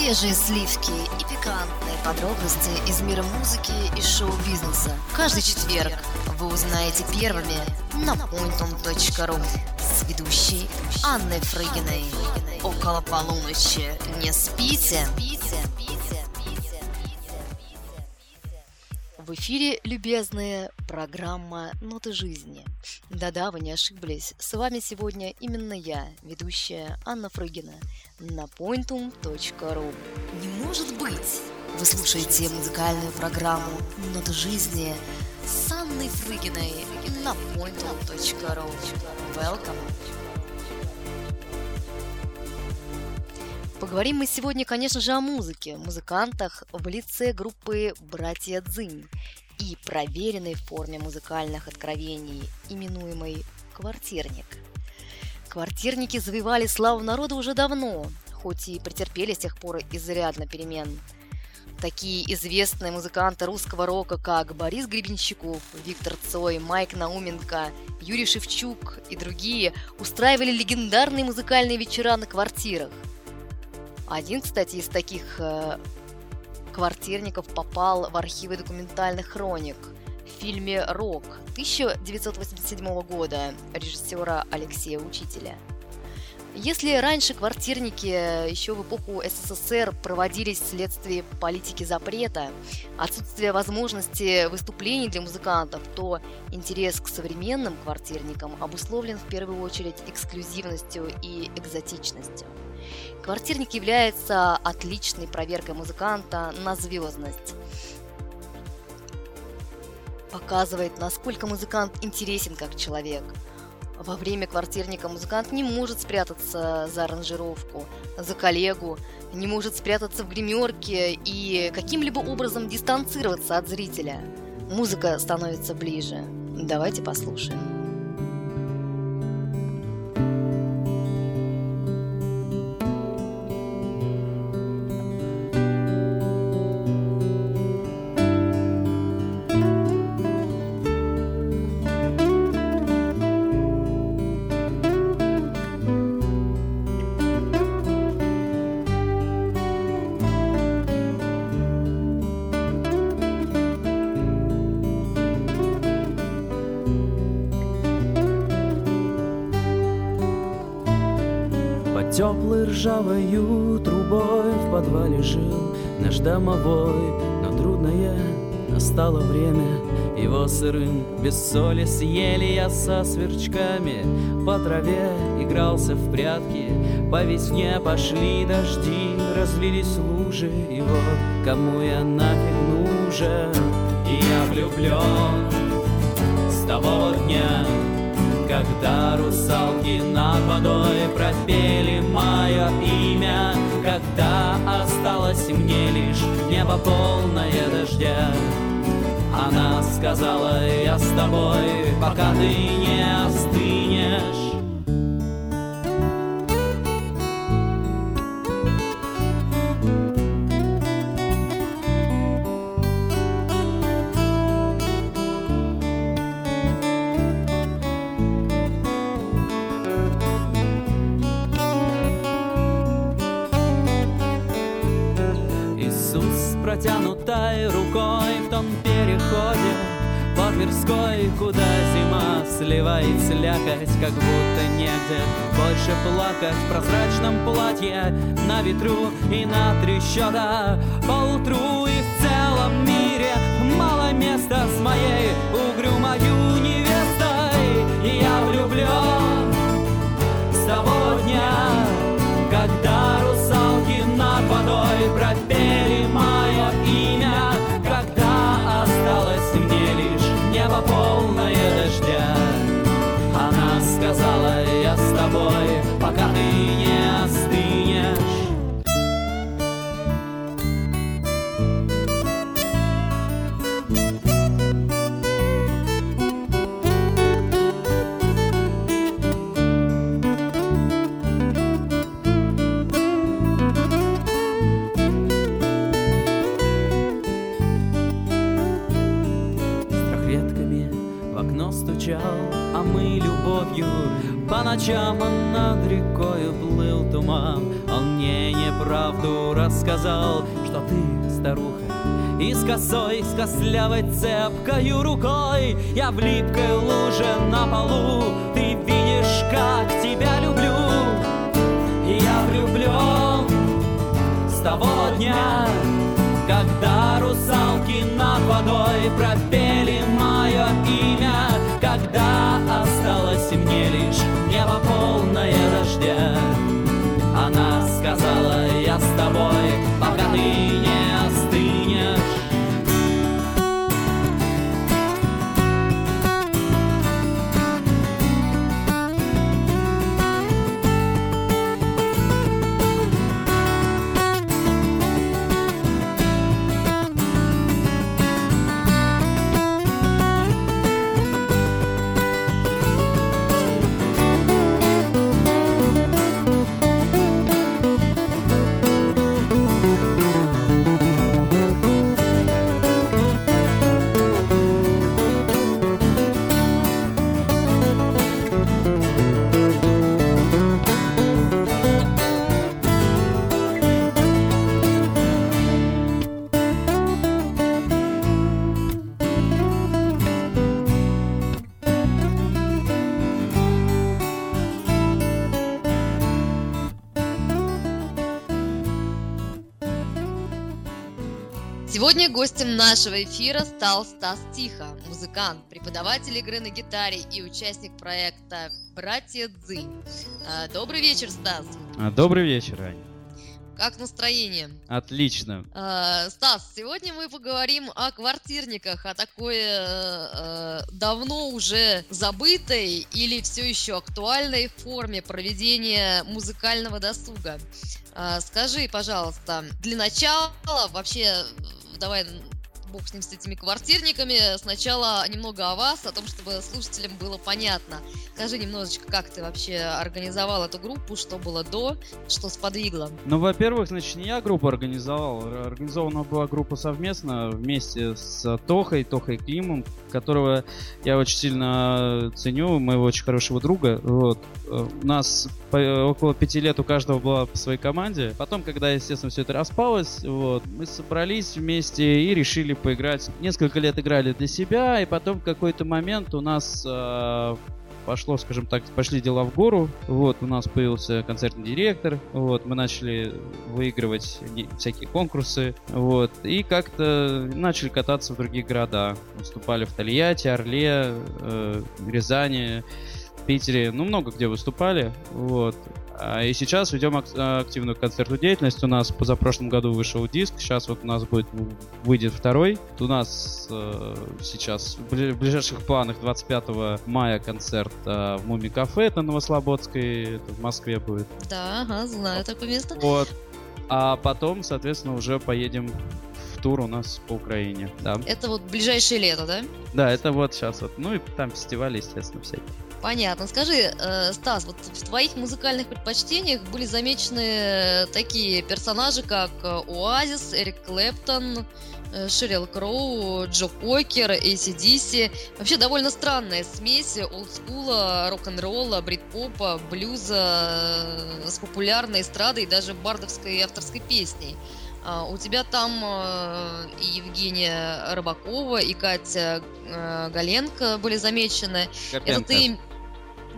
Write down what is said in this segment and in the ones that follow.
Свежие сливки и пикантные подробности из мира музыки и шоу-бизнеса. Каждый четверг вы узнаете первыми на pointum.ru с ведущей Анной Фрыгиной. Около полуночи. Не спите? В эфире, любезные, программа «Ноты жизни». Да-да, вы не ошиблись. С вами сегодня именно я, ведущая Анна Фрыгина на pointum.ru. Не может быть! Вы слушаете музыкальную программу «Ноты жизни» с Анной Фрыгиной на pointum.ru. Welcome! Поговорим мы сегодня, конечно же, о музыке, музыкантах в лице группы «Братья Дзынь» и проверенной форме музыкальных откровений, именуемой «квартирник». Квартирники завоевали славу народа уже давно, хоть и претерпели с тех пор изрядно перемен. Такие известные музыканты русского рока, как Борис Гребенщиков, Виктор Цой, Майк Науменко, Юрий Шевчук и другие устраивали легендарные музыкальные вечера на квартирах – один, кстати, из таких э, квартирников попал в архивы документальных хроник в фильме «Рок» 1987 года режиссера Алексея Учителя. Если раньше квартирники еще в эпоху СССР проводились вследствие политики запрета, отсутствия возможности выступлений для музыкантов, то интерес к современным квартирникам обусловлен в первую очередь эксклюзивностью и экзотичностью. Квартирник является отличной проверкой музыканта на звездность. Показывает, насколько музыкант интересен как человек. Во время квартирника музыкант не может спрятаться за аранжировку, за коллегу, не может спрятаться в гримерке и каким-либо образом дистанцироваться от зрителя. Музыка становится ближе. Давайте послушаем. Ржавою трубой в подвале жил. Наш домовой, но трудное настало время. Его сырым без соли съели я со сверчками По траве игрался в прятки. По весне пошли дожди, разлились лужи И вот кому я нафиг нужен? И я влюблен с того дня когда русалки над водой пропели мое имя Когда осталось мне лишь небо полное дождя. Она сказала, я с тобой, пока ты не остынешь переходе по Тверской, куда зима сливает слякоть, как будто негде. Больше плакать в прозрачном платье на ветру и на три счета по утру и в целом мире мало места с моей угрюмою. невестой. По ночам он над рекою плыл туман. Он мне не правду рассказал, что ты, старуха, и с косой, с кослявой цепкою рукой Я в липкой луже на полу. Ты видишь, как тебя люблю. Я влюблен с того дня Когда русалки над водой пропели имя Когда осталось мне лишь небо полное дождя. Она сказала, я с тобой, пока ты не Сегодня гостем нашего эфира стал Стас Тихо, музыкант, преподаватель игры на гитаре и участник проекта «Братья Дзынь». А, добрый вечер, Стас. А, добрый вечер, Аня. Как настроение? Отлично. Э, Стас, сегодня мы поговорим о квартирниках, о такой э, давно уже забытой или все еще актуальной форме проведения музыкального досуга. Э, скажи, пожалуйста, для начала вообще давай бог с ним, с этими квартирниками. Сначала немного о вас, о том, чтобы слушателям было понятно. Скажи немножечко, как ты вообще организовал эту группу, что было до, что сподвигло? Ну, во-первых, значит, не я группу организовал. Организована была группа совместно вместе с Тохой, Тохой Климом, которого я очень сильно ценю, моего очень хорошего друга. Вот. У нас около пяти лет у каждого была по своей команде. Потом, когда, естественно, все это распалось, вот, мы собрались вместе и решили поиграть. Несколько лет играли для себя, и потом в какой-то момент у нас э, пошло, скажем так, пошли дела в гору. Вот, у нас появился концертный директор. Вот, мы начали выигрывать всякие конкурсы. Вот, и как-то начали кататься в другие города. Выступали в Тольятти, Орле, э, Рязани. Питере, ну, много где выступали, вот. А, и сейчас ведем активную концертную деятельность. У нас позапрошлом году вышел диск, сейчас вот у нас будет выйдет второй. У нас э, сейчас в ближайших планах 25 мая концерт э, в Муми Кафе, это Новослободской, это в Москве будет. Да, ага, знаю такое место. Вот. А потом, соответственно, уже поедем в тур у нас по Украине, да. Это вот ближайшее лето, да? Да, это вот сейчас вот. Ну и там фестивали, естественно, всякие. Понятно. Скажи, э, Стас, вот в твоих музыкальных предпочтениях были замечены такие персонажи, как э, Оазис, Эрик Клэптон, э, Шерил Кроу, Джо Кокер, ACDC. Вообще довольно странная смесь олдскула, рок-н-ролла, брит-попа, блюза с популярной эстрадой и даже бардовской авторской песней. А, у тебя там и Евгения Рыбакова, и Катя Галенко были замечены. Гапенко. Это ты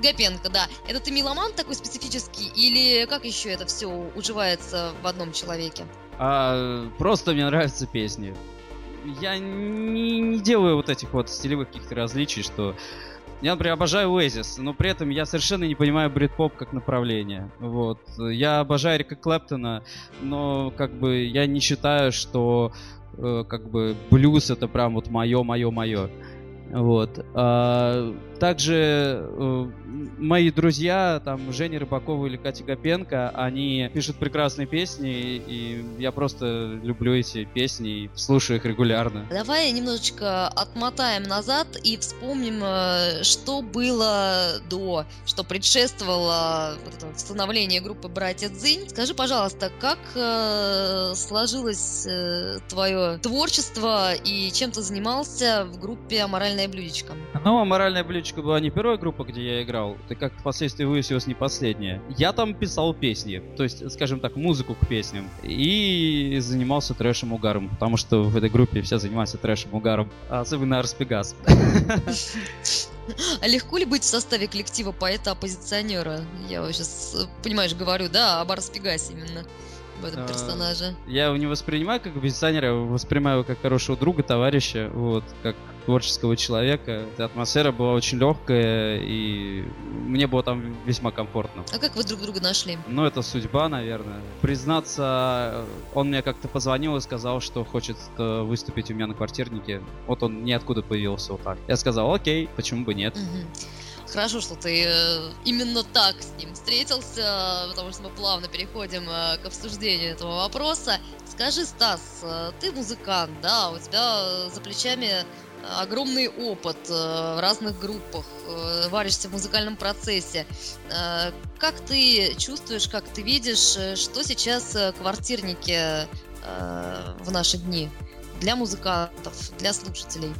Гапенко, да. Это ты меломан такой специфический, или как еще это все уживается в одном человеке? А, просто мне нравятся песни. Я не, не делаю вот этих вот стилевых каких-то различий, что я, например, обожаю Oasis, но при этом я совершенно не понимаю брит-поп как направление. Вот. Я обожаю Рика Клэптона, но как бы я не считаю, что э, как бы блюз это прям вот мое, мое, мое. Вот. А, также э, мои друзья, там, Женя Рыбакова или Катя Гапенко, они пишут прекрасные песни, и я просто люблю эти песни и слушаю их регулярно. Давай немножечко отмотаем назад и вспомним, э, что было до, что предшествовало вот это становление группы «Братья Дзинь». Скажи, пожалуйста, как э, сложилось э, твое творчество и чем ты занимался в группе «Аморальное блюдечко»? Ну, «Аморальное блюдечко» была не первая группа, где я играл играл, это как впоследствии выяснилось не последнее. Я там писал песни, то есть, скажем так, музыку к песням. И занимался трэшем угаром, потому что в этой группе все занимаются трэшем угаром, особенно Арспегас. А легко ли быть в составе коллектива поэта-оппозиционера? Я сейчас, понимаешь, говорю, да, об Арспегасе именно в этом а, персонаже. Я его не воспринимаю как оппозиционера, я воспринимаю его как хорошего друга, товарища, вот, как творческого человека. Атмосфера была очень легкая, и мне было там весьма комфортно. А как вы друг друга нашли? Ну, это судьба, наверное. Признаться, он мне как-то позвонил и сказал, что хочет э, выступить у меня на квартирнике. Вот он ниоткуда появился вот так. Я сказал, окей, почему бы нет. Хорошо, что ты э, именно так с ним встретился, потому что мы плавно переходим э, к обсуждению этого вопроса. Скажи, Стас, ты музыкант, да, у тебя за плечами огромный опыт э, в разных группах, э, варишься в музыкальном процессе. Э, как ты чувствуешь, как ты видишь, что сейчас квартирники в наши дни для музыкантов, для слушателей?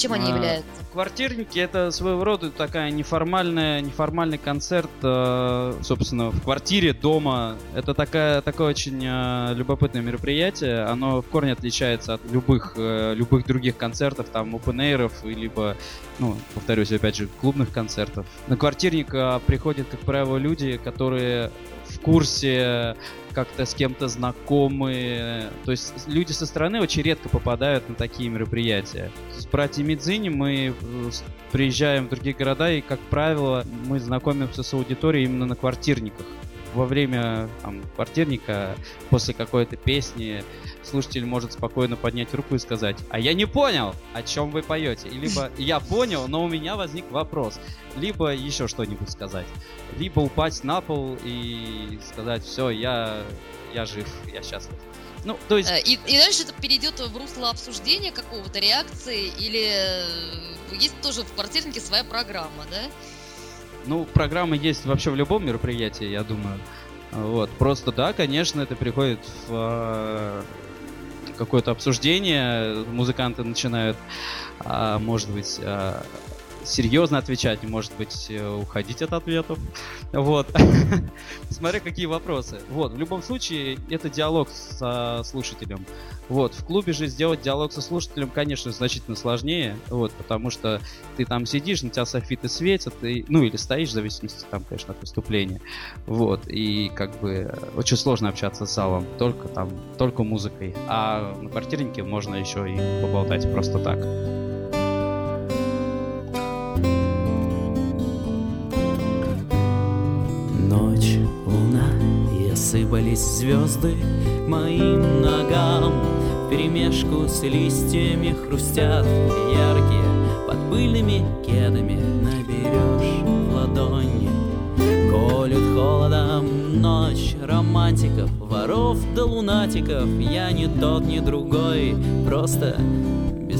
Чем они а, являются? Квартирники это своего рода такая неформальная, неформальный концерт, э, собственно, в квартире, дома. Это такая, такое очень э, любопытное мероприятие. Оно в корне отличается от любых, э, любых других концертов, там, open либо, ну, повторюсь, опять же, клубных концертов. На квартирник приходят, как правило, люди, которые в курсе как-то с кем-то знакомы. То есть люди со стороны очень редко попадают на такие мероприятия. С братьями Дзини мы э, приезжаем в другие города, и, как правило, мы знакомимся с аудиторией именно на квартирниках во время там, квартирника, после какой-то песни, слушатель может спокойно поднять руку и сказать, а я не понял, о чем вы поете. И либо я понял, но у меня возник вопрос. Либо еще что-нибудь сказать. Либо упасть на пол и сказать, все, я, я жив, я счастлив. Ну, то есть... Э, и, и дальше это перейдет в русло обсуждения какого-то, реакции, или э, есть тоже в квартирнике своя программа, да? Ну, программа есть вообще в любом мероприятии, я думаю. Вот. Просто да, конечно, это приходит в какое-то обсуждение, музыканты начинают, а, может быть, а, серьезно отвечать, может быть, э, уходить от ответов. Вот. Смотря какие вопросы. Вот, в любом случае, это диалог со слушателем. Вот, в клубе же сделать диалог со слушателем, конечно, значительно сложнее, вот, потому что ты там сидишь, на тебя софиты светят, и, ну, или стоишь, в зависимости, там, конечно, от выступления. Вот, и как бы очень сложно общаться с залом, только там, только музыкой. А на квартирнике можно еще и поболтать просто так. Сыпались звезды моим ногам Перемешку с листьями хрустят яркие Под пыльными кедами. Наберешь в ладони Колют холодом ночь романтиков Воров да лунатиков. Я не тот, ни другой Просто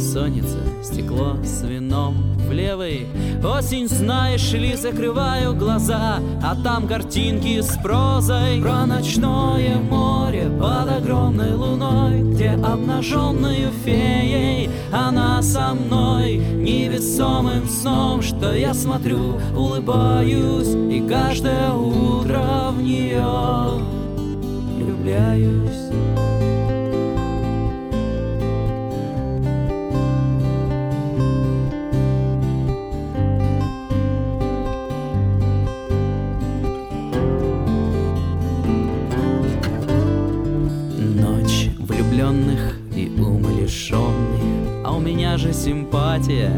бессонница, стекло с вином в левой. Осень, знаешь ли, закрываю глаза А там картинки с прозой. Про ночное море под огромной луной Где обнаженную феей Она со мной. Невесомым сном Что я смотрю, улыбаюсь И каждое утро в нее влюбляюсь же симпатия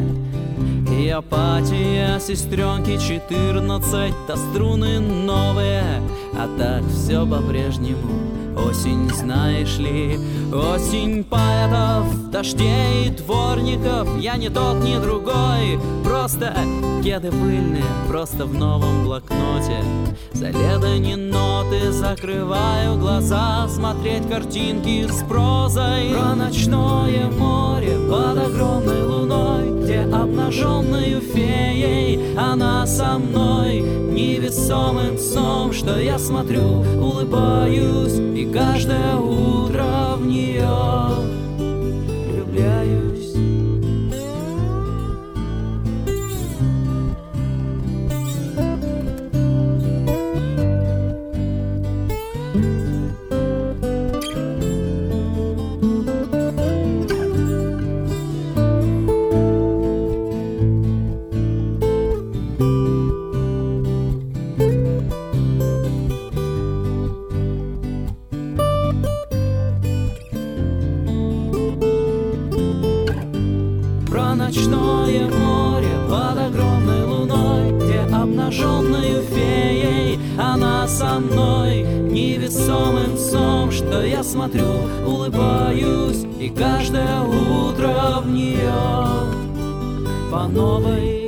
и апатия. Сестренки 14, да струны новые. А так все по-прежнему. Осень, знаешь ли, осень поэтов, дождей дворников Я не тот, ни другой, просто кеды пыльные Просто в новом блокноте. За лето не ноты, закрываю глаза Смотреть картинки с прозой. Про ночное море под огромной луной Где обнаженную феей она со мной. Невесомым сном, что я смотрю, улыбаюсь и каждое утро утро в нее по новой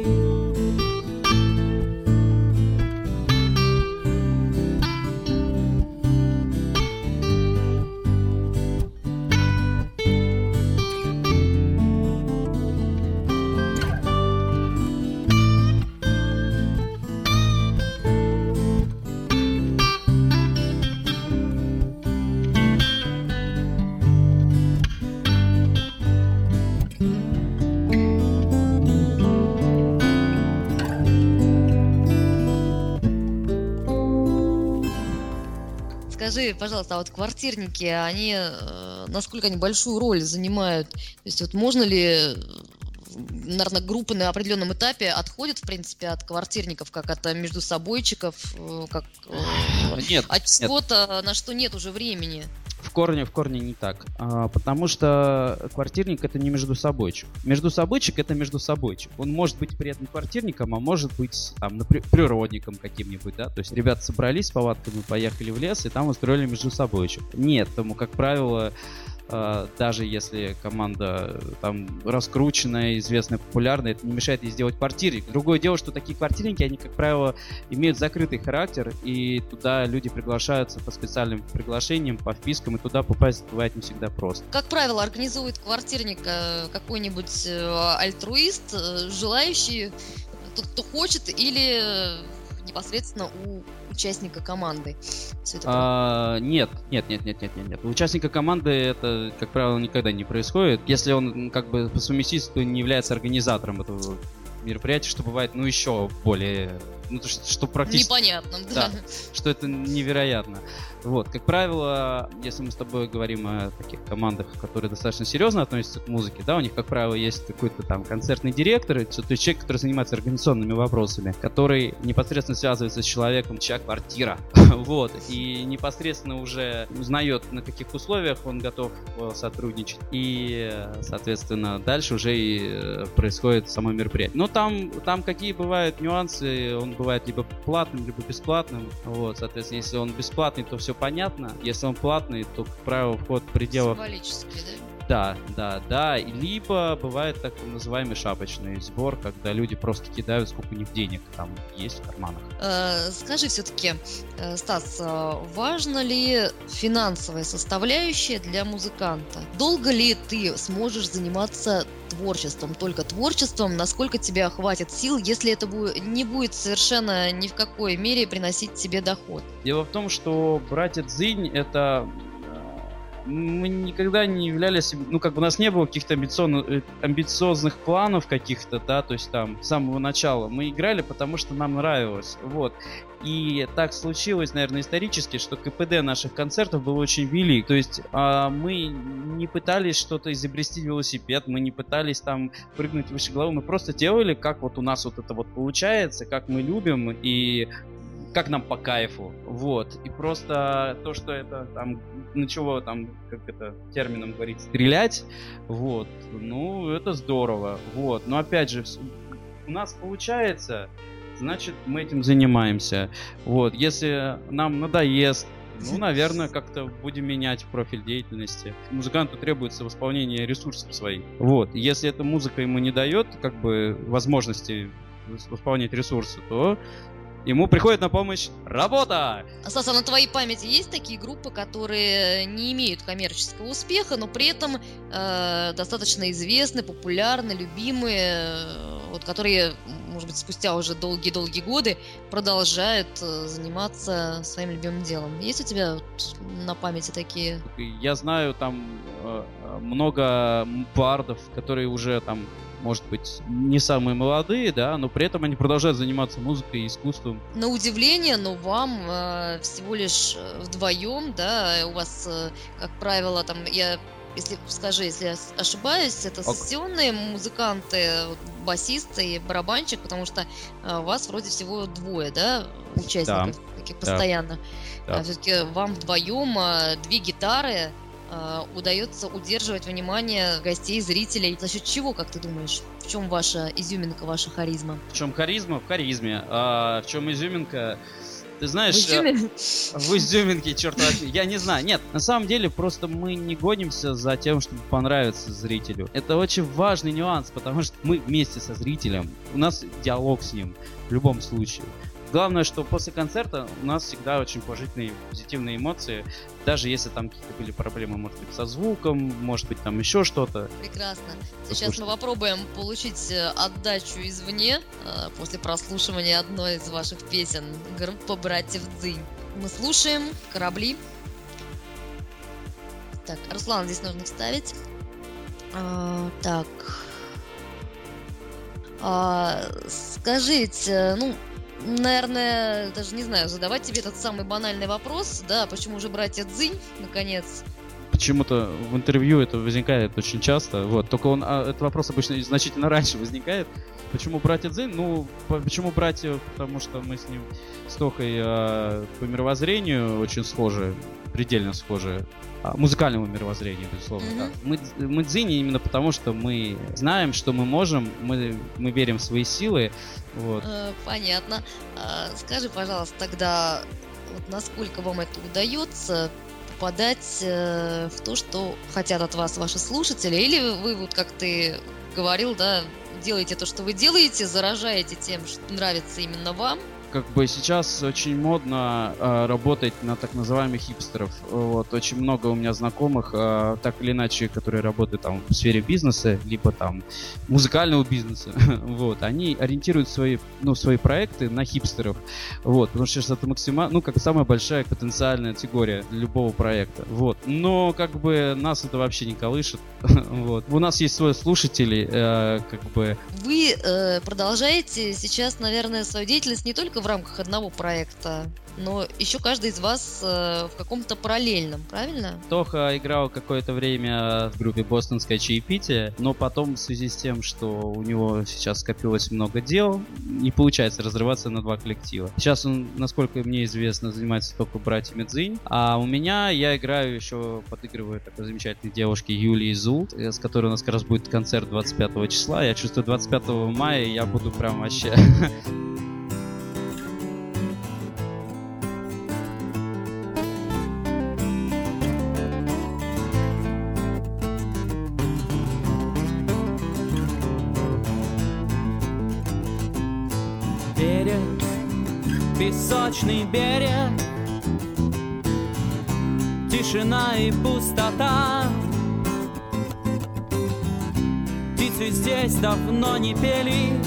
Скажи, пожалуйста, а вот квартирники, они э, насколько они большую роль занимают? То есть вот можно ли наверное, группы на определенном этапе отходят, в принципе, от квартирников, как от э, междусобойчиков, э, как нет, от чего-то, на что нет уже времени. Корне, в корне не так. А, потому что квартирник это не между собойчик. Между собойчик это между собойчик. Он может быть при этом квартирником, а может быть там, например, природником каким-нибудь, да. То есть ребята собрались с повадками, поехали в лес и там устроили между собойчик. Нет, тому, как правило, даже если команда там раскрученная, известная, популярная, это не мешает ей сделать квартирник. Другое дело, что такие квартирники, они, как правило, имеют закрытый характер, и туда люди приглашаются по специальным приглашениям, по впискам, и туда попасть бывает не всегда просто. Как правило, организует квартирник э, какой-нибудь э, альтруист, э, желающий, тот, кто хочет, или непосредственно у участника команды? А, нет, нет, нет, нет, нет, нет, нет. У участника команды это, как правило, никогда не происходит. Если он как бы по совместительству не является организатором этого мероприятия, что бывает, ну, еще более ну, то, что, что практически... Непонятно, да. да. Что это невероятно. Вот, как правило, если мы с тобой говорим о таких командах, которые достаточно серьезно относятся к музыке, да, у них, как правило, есть какой-то там концертный директор, то есть человек, который занимается организационными вопросами, который непосредственно связывается с человеком, чья квартира, вот, и непосредственно уже узнает, на каких условиях он готов э, сотрудничать, и, соответственно, дальше уже и э, происходит само мероприятие. Но там, там какие бывают нюансы, он бывает либо платным, либо бесплатным, вот, соответственно, если он бесплатный, то все понятно. Если он платный, то, как правило, вход в пределах... Символический, да? Да, да, да. Либо бывает так называемый шапочный сбор, когда люди просто кидают, сколько у них денег там есть в карманах. Э, скажи все-таки, э, Стас, э, важно ли финансовая составляющая для музыканта? Долго ли ты сможешь заниматься творчеством, только творчеством, насколько тебя хватит сил, если это не будет совершенно ни в какой мере приносить тебе доход? Дело в том, что братья Цзинь это мы никогда не являлись, ну, как бы у нас не было каких-то амбициозных, э, амбициозных планов каких-то, да, то есть там с самого начала. Мы играли, потому что нам нравилось, вот. И так случилось, наверное, исторически, что КПД наших концертов был очень велик. То есть э, мы не пытались что-то изобрести велосипед, мы не пытались там прыгнуть выше головы, мы просто делали, как вот у нас вот это вот получается, как мы любим, и как нам по кайфу, вот, и просто то, что это там начало там, как это термином говорить, стрелять, вот, ну, это здорово, вот, но опять же, у нас получается, значит, мы этим занимаемся, вот, если нам надоест, ну, наверное, как-то будем менять профиль деятельности. Музыканту требуется восполнение ресурсов своих. Вот. Если эта музыка ему не дает, как бы, возможности восполнять ресурсы, то ему приходит на помощь работа. Стас, а на твоей памяти есть такие группы, которые не имеют коммерческого успеха, но при этом э, достаточно известны, популярны, любимые, э, вот которые, может быть, спустя уже долгие-долгие годы продолжают э, заниматься своим любимым делом. Есть у тебя на памяти такие? Я знаю там э, много бардов, которые уже там может быть, не самые молодые, да, но при этом они продолжают заниматься музыкой и искусством. На удивление, но вам э, всего лишь э, вдвоем, да, у вас, э, как правило, там, я если скажи, если я ошибаюсь, это сессионные музыканты, басисты и барабанщик, потому что э, вас вроде всего двое, да, участников, да. таких постоянно. Да. А все-таки вам вдвоем э, две гитары, удается удерживать внимание гостей, зрителей. За счет чего, как ты думаешь? В чем ваша изюминка, ваша харизма? В чем харизма? В харизме. А в чем изюминка? Ты знаешь, в, изюмин... в изюминке, черт возьми, я не знаю. Нет, на самом деле просто мы не гонимся за тем, чтобы понравиться зрителю. Это очень важный нюанс, потому что мы вместе со зрителем, у нас диалог с ним в любом случае. Главное, что после концерта у нас всегда очень положительные, позитивные эмоции, даже если там какие-то были проблемы, может быть, со звуком, может быть, там еще что-то. Прекрасно. Сейчас мы попробуем получить э, отдачу извне э, после прослушивания одной из ваших песен группа «Братьев Дзынь». Мы слушаем «Корабли». Так, Руслан здесь нужно вставить. А, так. А, скажите, ну, наверное, даже не знаю, задавать тебе этот самый банальный вопрос, да, почему же братья Цзинь, наконец? Почему-то в интервью это возникает очень часто, вот, только он, а, этот вопрос обычно значительно раньше возникает. Почему братья Цзинь? Ну, почему братья? Потому что мы с ним, с Тохой э, по мировоззрению очень схожи, предельно схожи. А, музыкальному мировоззрению, безусловно. Mm-hmm. Мы, мы дзини именно потому, что мы знаем, что мы можем, мы, мы верим в свои силы. Вот. Э, понятно. А, скажи, пожалуйста, тогда вот насколько вам это удается попадать э, в то, что хотят от вас ваши слушатели, или вы вот как ты говорил, да, делаете то, что вы делаете, заражаете тем, что нравится именно вам, как бы сейчас очень модно э, работать на так называемых хипстеров. Вот очень много у меня знакомых, э, так или иначе, которые работают там в сфере бизнеса, либо там музыкального бизнеса. вот они ориентируют свои, ну, свои проекты на хипстеров. Вот, потому что это максимально, ну, как самая большая потенциальная категория любого проекта. Вот, но как бы нас это вообще не колышет. вот, у нас есть свои слушатели, э, как бы. Вы э, продолжаете сейчас, наверное, свою деятельность не только в рамках одного проекта, но еще каждый из вас э, в каком-то параллельном, правильно? Тоха играл какое-то время в группе «Бостонское чаепитие», но потом в связи с тем, что у него сейчас скопилось много дел, не получается разрываться на два коллектива. Сейчас он, насколько мне известно, занимается только братьями Цзинь, а у меня я играю еще, подыгрываю такой замечательной девушке Юлии Зул, э, с которой у нас как раз будет концерт 25 числа. Я чувствую, 25 мая я буду прям вообще песочный берег. Тишина и пустота. Птицы здесь давно не пели.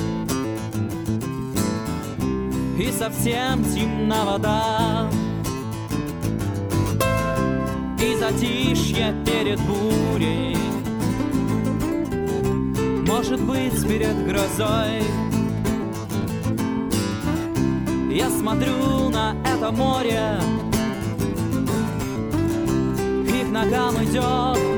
И совсем темна вода. И затишье перед бурей. Может быть перед грозой я смотрю на это море. И к ногам идет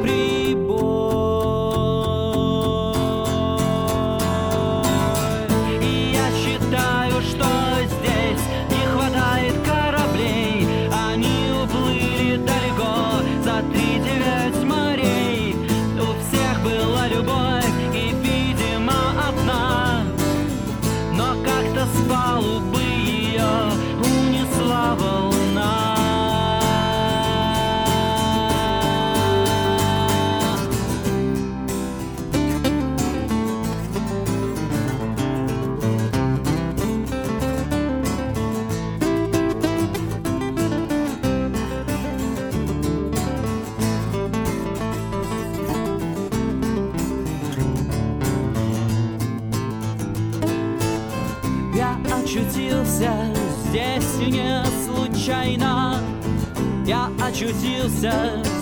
очутился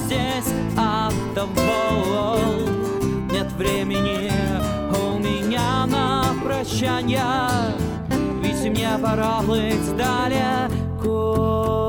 здесь от того Нет времени у меня на прощанье, ведь мне пора плыть далеко.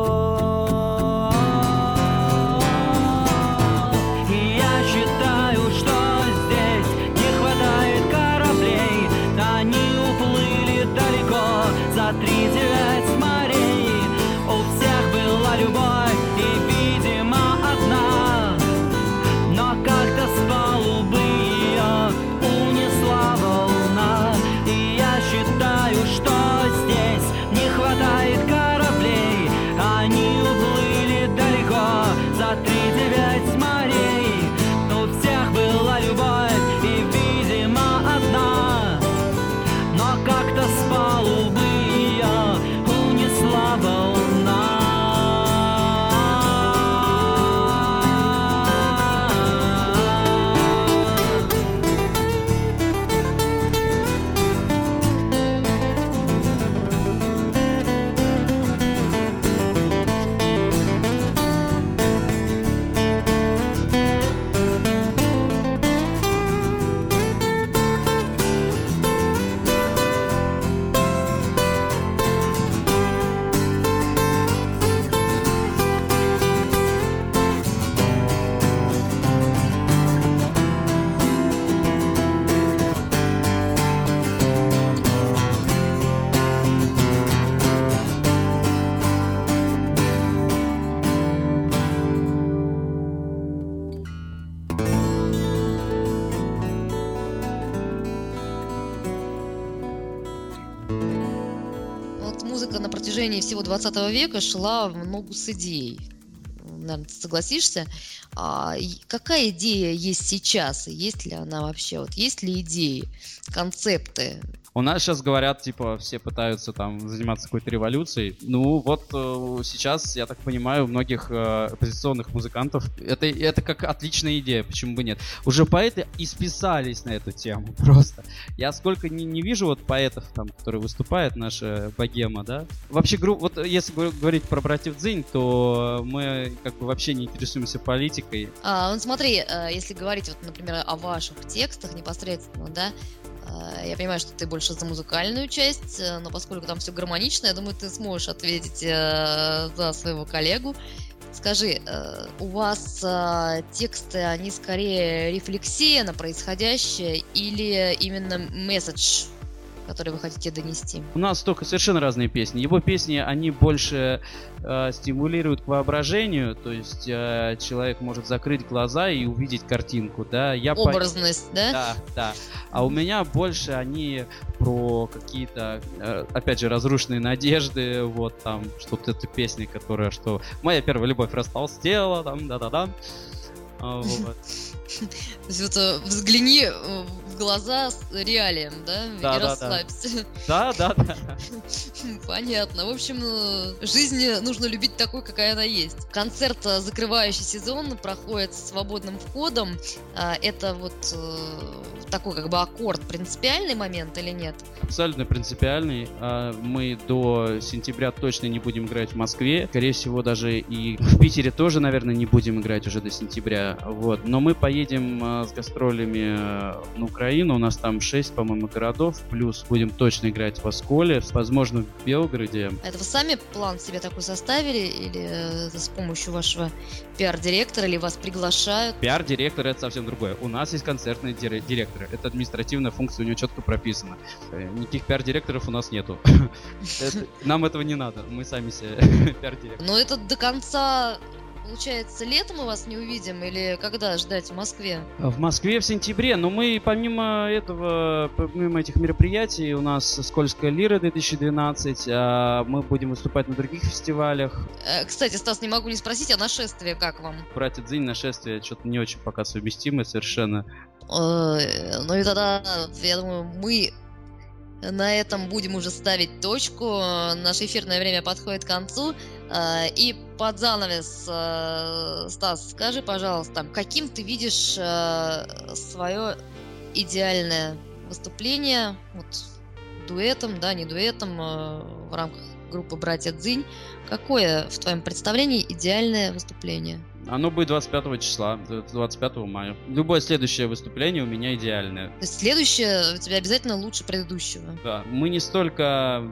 Всего 20 века шла в ногу с идеей. Наверное, ты согласишься. А какая идея есть сейчас? Есть ли она вообще? Вот есть ли идеи, концепты? У нас сейчас говорят, типа, все пытаются там заниматься какой-то революцией. Ну, вот э, сейчас, я так понимаю, у многих э, оппозиционных музыкантов это, это как отличная идея, почему бы нет. Уже поэты и списались на эту тему просто. Я сколько не, не вижу вот поэтов, там, которые выступают, наша богема, да. Вообще, вот если говорить про братьев Дзинь, то мы как бы вообще не интересуемся политикой. А, ну смотри, э, если говорить, вот, например, о ваших текстах непосредственно, да, я понимаю, что ты больше за музыкальную часть, э, но поскольку там все гармонично, я думаю, ты сможешь ответить э, за своего коллегу. Скажи, э, у вас тексты, они скорее рефлексия на происходящее или именно месседж который вы хотите донести? У нас только совершенно разные песни. Его песни, они больше э, стимулируют к воображению, то есть э, человек может закрыть глаза и увидеть картинку, да. Я Образность, по... да? Да, да. А у меня больше они про какие-то, э, опять же, разрушенные надежды, вот там, что-то эта песня, которая, что моя первая любовь растолстела, там, да-да-да. А, вот. То есть вот э, взгляни э, в глаза с реалием, да? да и да, расслабься. Да, да, да. Понятно. В общем, э, жизнь нужно любить такой, какая она есть. Концерт, закрывающий сезон, проходит с свободным входом. А, это вот такой как бы аккорд, принципиальный момент или нет? Абсолютно принципиальный. А, мы до сентября точно не будем играть в Москве. Скорее всего, даже и в Питере тоже, наверное, не будем играть уже до сентября. Вот. Но мы поедем а, с гастролями а, на Украину. У нас там 6, по-моему, городов. Плюс будем точно играть в Осколе, возможно, в Белгороде. Это вы сами план себе такой составили или э, с помощью вашего пиар-директора или вас приглашают? Пиар-директор это совсем другое. У нас есть концертный директор директора. Это административная функция у него четко прописана. Э, никаких пиар-директоров у нас нету. Нам этого не надо. Мы сами себе пиар-директор. Но это до конца Получается, летом мы вас не увидим или когда ждать в Москве? В Москве в сентябре, но мы помимо этого, помимо этих мероприятий, у нас «Скользкая лира» 2012, а мы будем выступать на других фестивалях. Э, кстати, Стас, не могу не спросить, а нашествие как вам? Братья Дзинь, нашествие что-то не очень пока совместимое совершенно. Э, ну и тогда, я думаю, мы на этом будем уже ставить точку. Наше эфирное время подходит к концу. Э, и под занавес, э, Стас, скажи, пожалуйста, каким ты видишь свое идеальное выступление, вот дуэтом, да, не дуэтом, в рамках группы «Братья Дзинь». Какое в твоем представлении идеальное выступление? Оно будет 25 числа, 25 мая. Любое следующее выступление у меня идеальное. То есть следующее у тебя обязательно лучше предыдущего. Да, мы не столько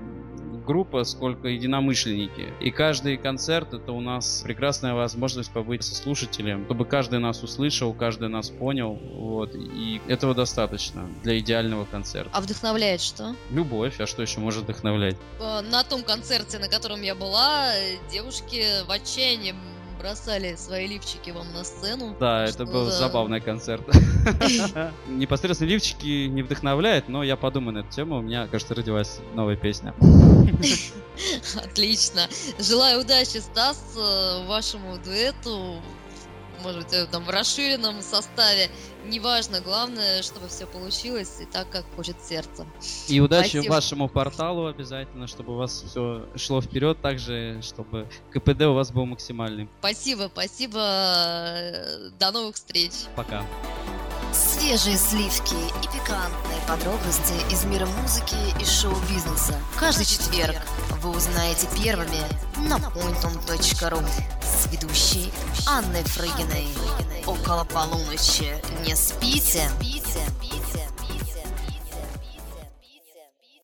группа, сколько единомышленники. И каждый концерт это у нас прекрасная возможность побыть со слушателем, чтобы каждый нас услышал, каждый нас понял. Вот. И этого достаточно для идеального концерта. А вдохновляет что? Любовь, а что еще может вдохновлять? Э, на том концерте, на котором я была, девушки в отчаянии бросали свои лифчики вам на сцену. Да, это был забавный концерт. Непосредственно лифчики не вдохновляет, но я подумаю на эту тему. У меня, кажется, родилась новая песня. Отлично. Желаю удачи, Стас, э, вашему дуэту может быть, там в расширенном составе. Неважно, главное, чтобы все получилось и так, как хочет сердце. И удачи Спасибо. вашему порталу обязательно, чтобы у вас все шло вперед, также, чтобы КПД у вас был максимальный. Спасибо, спасибо. До новых встреч. Пока. Свежие сливки и пикантные подробности из мира музыки и шоу-бизнеса. Каждый четверг вы узнаете первыми на pointon.ru с ведущей Анной Фрыгиной. Около полуночи. Не спите.